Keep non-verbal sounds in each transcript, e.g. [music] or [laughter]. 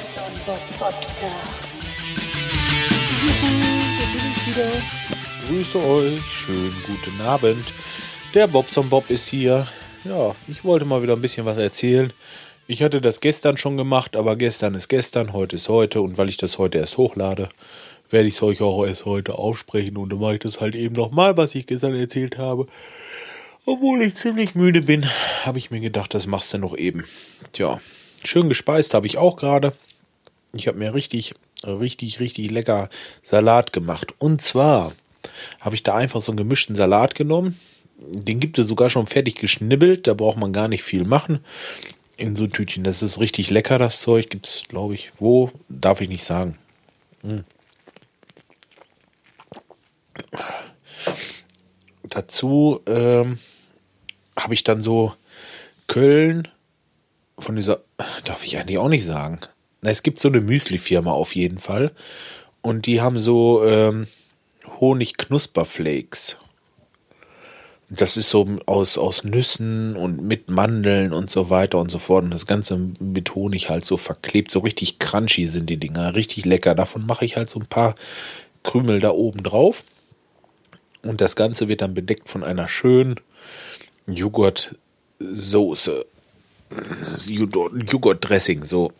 Podcast. Grüße euch, schönen guten Abend. Der Bobson Bob ist hier. Ja, ich wollte mal wieder ein bisschen was erzählen. Ich hatte das gestern schon gemacht, aber gestern ist gestern, heute ist heute und weil ich das heute erst hochlade, werde ich es euch auch erst heute aussprechen und dann mache ich das halt eben nochmal, was ich gestern erzählt habe. Obwohl ich ziemlich müde bin, habe ich mir gedacht, das machst du noch eben. Tja, schön gespeist habe ich auch gerade. Ich habe mir richtig, richtig, richtig lecker Salat gemacht. Und zwar habe ich da einfach so einen gemischten Salat genommen. Den gibt es sogar schon fertig geschnibbelt. Da braucht man gar nicht viel machen. In so Tütchen. Das ist richtig lecker, das Zeug. Gibt es, glaube ich, wo? Darf ich nicht sagen. Hm. Dazu ähm, habe ich dann so Köln von dieser, darf ich eigentlich auch nicht sagen. Es gibt so eine Müsli-Firma auf jeden Fall. Und die haben so ähm, Honig-Knusperflakes. Das ist so aus, aus Nüssen und mit Mandeln und so weiter und so fort. Und das Ganze mit Honig halt so verklebt. So richtig crunchy sind die Dinger. Richtig lecker. Davon mache ich halt so ein paar Krümel da oben drauf. Und das Ganze wird dann bedeckt von einer schönen Joghurtsoße. Joghurtdressing, so.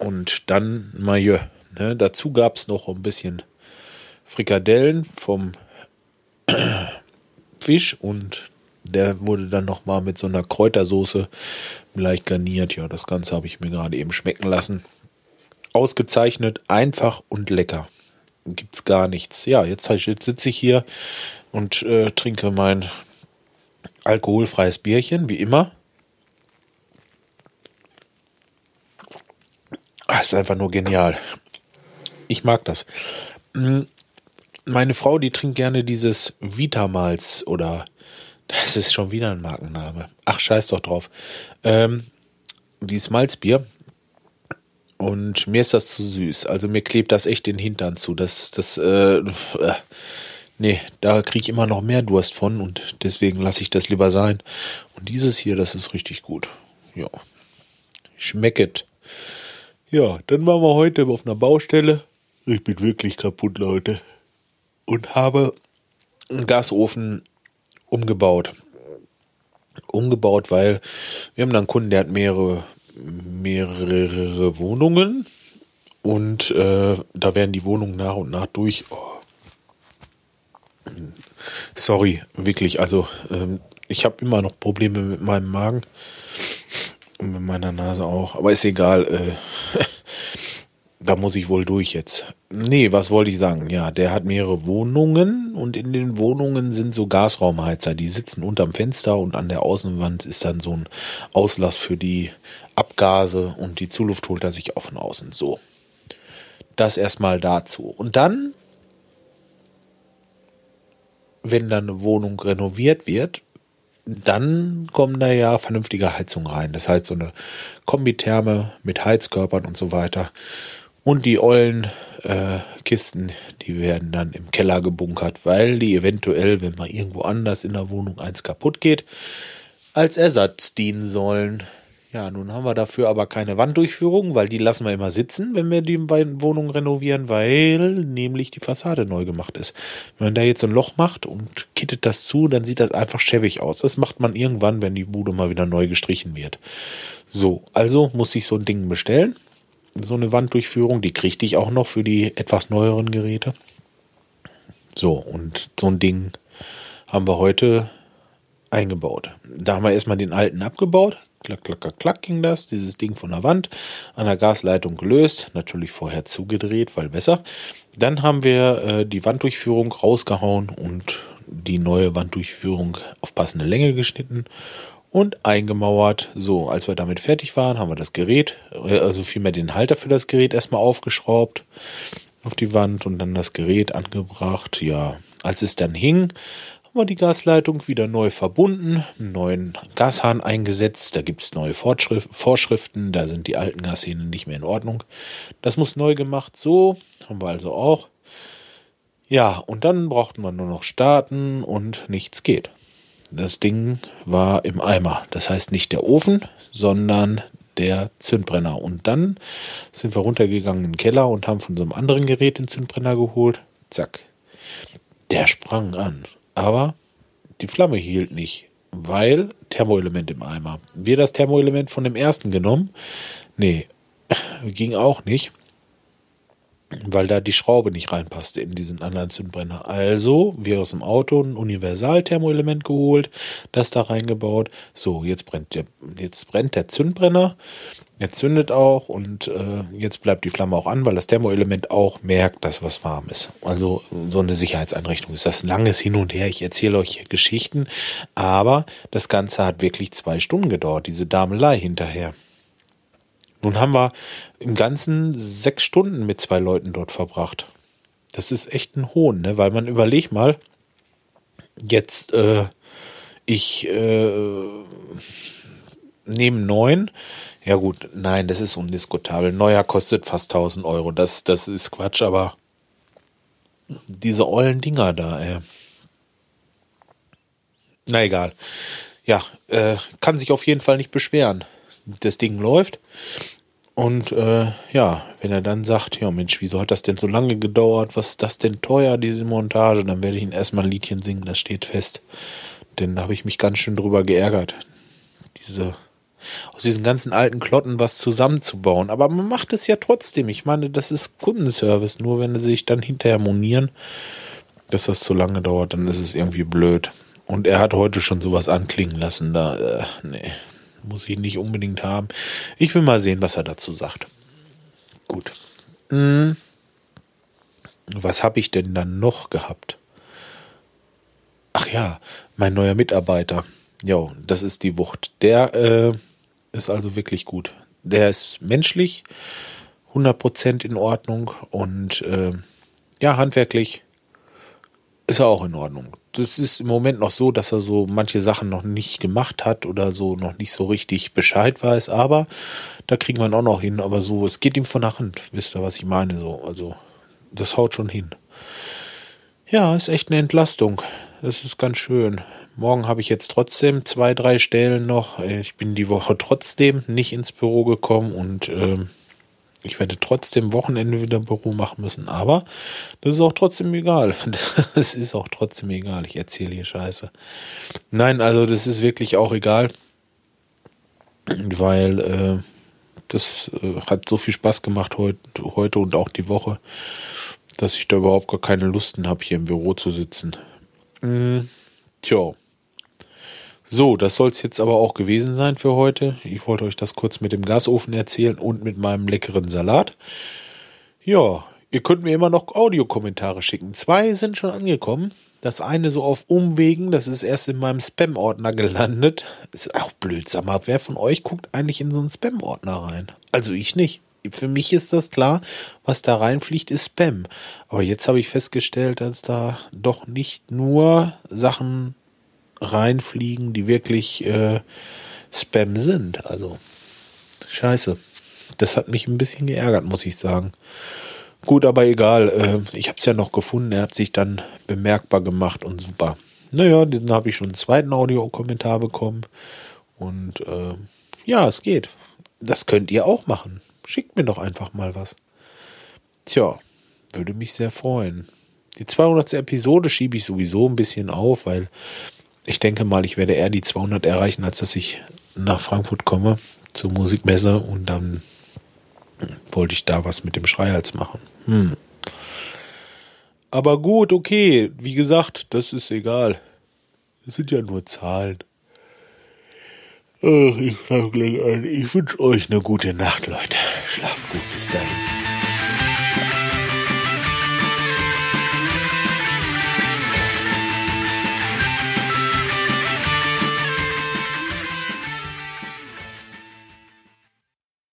Und dann Maillot. Ne? Dazu gab es noch ein bisschen Frikadellen vom [clears throat] Fisch und der wurde dann nochmal mit so einer Kräutersoße leicht garniert. Ja, das Ganze habe ich mir gerade eben schmecken lassen. Ausgezeichnet, einfach und lecker. Gibt's gar nichts. Ja, jetzt, jetzt sitze ich hier und äh, trinke mein alkoholfreies Bierchen, wie immer. Ah, ist einfach nur genial. Ich mag das. Mm, meine Frau, die trinkt gerne dieses Vitamals oder [laughs] das ist schon wieder ein Markenname. Ach, scheiß doch drauf. Ähm, dieses Malzbier. Und mir ist das zu süß. Also mir klebt das echt den Hintern zu. Das, das, äh, äh nee, da kriege ich immer noch mehr Durst von und deswegen lasse ich das lieber sein. Und dieses hier, das ist richtig gut. Ja. Schmecket. Ja, dann waren wir heute auf einer Baustelle. Ich bin wirklich kaputt, Leute. Und habe einen Gasofen umgebaut. Umgebaut, weil wir haben da einen Kunden, der hat mehrere, mehrere Wohnungen. Und äh, da werden die Wohnungen nach und nach durch. Oh, Sorry, wirklich. Also ähm, ich habe immer noch Probleme mit meinem Magen und mit meiner Nase auch. Aber ist egal. Äh, [laughs] da muss ich wohl durch jetzt. Nee, was wollte ich sagen? Ja, der hat mehrere Wohnungen und in den Wohnungen sind so Gasraumheizer. Die sitzen unterm Fenster und an der Außenwand ist dann so ein Auslass für die Abgase und die Zuluft holt er sich auch von außen. So. Das erstmal dazu. Und dann wenn dann eine Wohnung renoviert wird, dann kommen da ja vernünftige Heizungen rein. Das heißt so eine Kombitherme mit Heizkörpern und so weiter. Und die ollen äh, Kisten, die werden dann im Keller gebunkert, weil die eventuell, wenn mal irgendwo anders in der Wohnung eins kaputt geht, als Ersatz dienen sollen. Ja, nun haben wir dafür aber keine Wanddurchführung, weil die lassen wir immer sitzen, wenn wir die Wohnungen renovieren, weil nämlich die Fassade neu gemacht ist. Wenn man da jetzt ein Loch macht und kittet das zu, dann sieht das einfach schäbig aus. Das macht man irgendwann, wenn die Bude mal wieder neu gestrichen wird. So, also muss ich so ein Ding bestellen. So eine Wanddurchführung, die kriegte ich auch noch für die etwas neueren Geräte. So, und so ein Ding haben wir heute eingebaut. Da haben wir erstmal den alten abgebaut, Klack, klack, klack, klack ging das. Dieses Ding von der Wand an der Gasleitung gelöst. Natürlich vorher zugedreht, weil besser. Dann haben wir äh, die Wanddurchführung rausgehauen und die neue Wanddurchführung auf passende Länge geschnitten und eingemauert. So, als wir damit fertig waren, haben wir das Gerät, äh, also vielmehr den Halter für das Gerät erstmal aufgeschraubt auf die Wand und dann das Gerät angebracht. Ja, als es dann hing, wir die Gasleitung wieder neu verbunden, einen neuen Gashahn eingesetzt, da gibt es neue Vorschriften, da sind die alten Gashähne nicht mehr in Ordnung. Das muss neu gemacht, so haben wir also auch. Ja, und dann brauchten wir nur noch starten und nichts geht. Das Ding war im Eimer. Das heißt nicht der Ofen, sondern der Zündbrenner. Und dann sind wir runtergegangen in den Keller und haben von so einem anderen Gerät den Zündbrenner geholt. Zack. Der sprang an. Aber die Flamme hielt nicht, weil Thermoelement im Eimer. Wir das Thermoelement von dem ersten genommen? Nee, [laughs] ging auch nicht weil da die Schraube nicht reinpasste in diesen anderen Zündbrenner. Also, wir aus dem Auto ein Universal-Thermoelement geholt, das da reingebaut. So, jetzt brennt der, jetzt brennt der Zündbrenner. Er zündet auch und äh, jetzt bleibt die Flamme auch an, weil das Thermoelement auch merkt, dass was warm ist. Also so eine Sicherheitseinrichtung ist das langes Hin und Her. Ich erzähle euch hier Geschichten, aber das Ganze hat wirklich zwei Stunden gedauert, diese Damelei hinterher. Nun haben wir im Ganzen sechs Stunden mit zwei Leuten dort verbracht. Das ist echt ein Hohn, ne? Weil man überlegt mal, jetzt äh, ich äh, nehme neun. Ja gut, nein, das ist undiskutabel. Neuer kostet fast 1000 Euro. Das, das ist Quatsch, aber diese ollen Dinger da, ey. Na egal. Ja, äh, kann sich auf jeden Fall nicht beschweren das Ding läuft. Und äh, ja, wenn er dann sagt, ja Mensch, wieso hat das denn so lange gedauert? Was ist das denn teuer, diese Montage? Dann werde ich ihn erstmal ein Liedchen singen, das steht fest. Denn da habe ich mich ganz schön drüber geärgert. Diese, aus diesen ganzen alten Klotten was zusammenzubauen. Aber man macht es ja trotzdem. Ich meine, das ist Kundenservice. Nur wenn sie sich dann hinterher monieren, dass das zu lange dauert, dann ist es irgendwie blöd. Und er hat heute schon sowas anklingen lassen. Da, äh, nee muss ich nicht unbedingt haben. Ich will mal sehen, was er dazu sagt. Gut. Hm. Was habe ich denn dann noch gehabt? Ach ja, mein neuer Mitarbeiter. Ja, das ist die Wucht. Der äh, ist also wirklich gut. Der ist menschlich, 100% in Ordnung und äh, ja, handwerklich ist er auch in Ordnung das ist im Moment noch so, dass er so manche Sachen noch nicht gemacht hat oder so noch nicht so richtig Bescheid weiß, aber da kriegen wir ihn auch noch hin. Aber so, es geht ihm von der Hand. Wisst ihr, was ich meine? So, also, das haut schon hin. Ja, ist echt eine Entlastung. Das ist ganz schön. Morgen habe ich jetzt trotzdem zwei, drei Stellen noch. Ich bin die Woche trotzdem nicht ins Büro gekommen und ähm, ich werde trotzdem Wochenende wieder Büro machen müssen, aber das ist auch trotzdem egal. [laughs] Das ist auch trotzdem egal. Ich erzähle hier Scheiße. Nein, also das ist wirklich auch egal, weil äh, das äh, hat so viel Spaß gemacht heut, heute und auch die Woche, dass ich da überhaupt gar keine Lusten habe, hier im Büro zu sitzen. Mm, tja. So, das soll es jetzt aber auch gewesen sein für heute. Ich wollte euch das kurz mit dem Gasofen erzählen und mit meinem leckeren Salat. Ja, ihr könnt mir immer noch Audiokommentare schicken. Zwei sind schon angekommen. Das eine so auf Umwegen, das ist erst in meinem Spam-Ordner gelandet. Ist auch blöd, sag mal, wer von euch guckt eigentlich in so einen Spam-Ordner rein? Also ich nicht. Für mich ist das klar, was da reinfliegt, ist Spam. Aber jetzt habe ich festgestellt, dass da doch nicht nur Sachen reinfliegen, die wirklich äh, Spam sind. Also scheiße. Das hat mich ein bisschen geärgert, muss ich sagen. Gut, aber egal. Äh, ich habe es ja noch gefunden. Er hat sich dann bemerkbar gemacht und super. Naja, dann habe ich schon einen zweiten Audiokommentar bekommen. Und äh, ja, es geht. Das könnt ihr auch machen. Schickt mir doch einfach mal was. Tja, würde mich sehr freuen. Die 200. Episode schiebe ich sowieso ein bisschen auf, weil ich denke mal, ich werde eher die 200 erreichen, als dass ich nach Frankfurt komme zur Musikmesse und dann wollte ich da was mit dem Schreihals machen. Hm. Aber gut, okay, wie gesagt, das ist egal. Das sind ja nur Zahlen. Ich, ich wünsche euch eine gute Nacht, Leute. Schlaft gut, bis dahin.